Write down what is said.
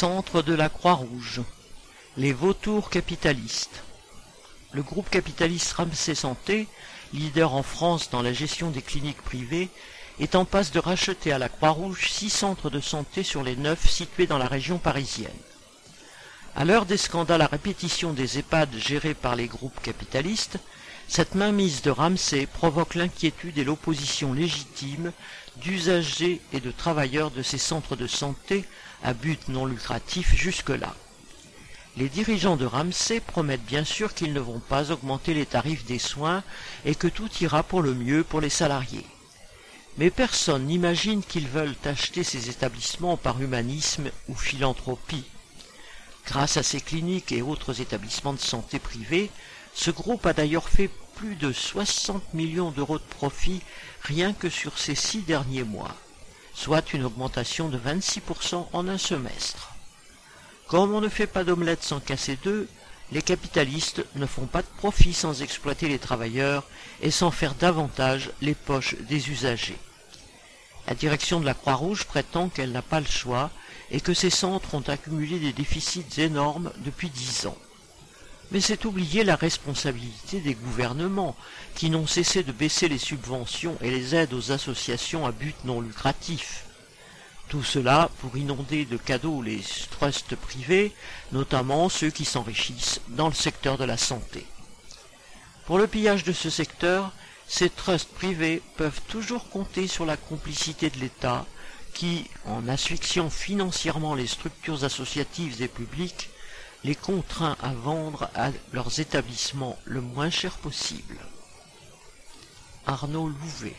Centre de la Croix-Rouge. Les vautours capitalistes. Le groupe capitaliste Ramsey Santé, leader en France dans la gestion des cliniques privées, est en passe de racheter à la Croix-Rouge six centres de santé sur les neuf situés dans la région parisienne. À l'heure des scandales à répétition des EHPAD gérés par les groupes capitalistes, cette mainmise de Ramsey provoque l'inquiétude et l'opposition légitime d'usagers et de travailleurs de ces centres de santé à but non lucratif jusque-là. Les dirigeants de Ramsey promettent bien sûr qu'ils ne vont pas augmenter les tarifs des soins et que tout ira pour le mieux pour les salariés. Mais personne n'imagine qu'ils veulent acheter ces établissements par humanisme ou philanthropie. Grâce à ces cliniques et autres établissements de santé privés, ce groupe a d'ailleurs fait plus de 60 millions d'euros de profit rien que sur ces six derniers mois, soit une augmentation de 26% en un semestre. Comme on ne fait pas d'omelette sans casser deux, les capitalistes ne font pas de profit sans exploiter les travailleurs et sans faire davantage les poches des usagers. La direction de la Croix-Rouge prétend qu'elle n'a pas le choix et que ces centres ont accumulé des déficits énormes depuis dix ans mais c'est oublier la responsabilité des gouvernements, qui n'ont cessé de baisser les subventions et les aides aux associations à but non lucratif. Tout cela pour inonder de cadeaux les trusts privés, notamment ceux qui s'enrichissent dans le secteur de la santé. Pour le pillage de ce secteur, ces trusts privés peuvent toujours compter sur la complicité de l'État, qui, en asphyxiant financièrement les structures associatives et publiques, les contraint à vendre à leurs établissements le moins cher possible. Arnaud Louvet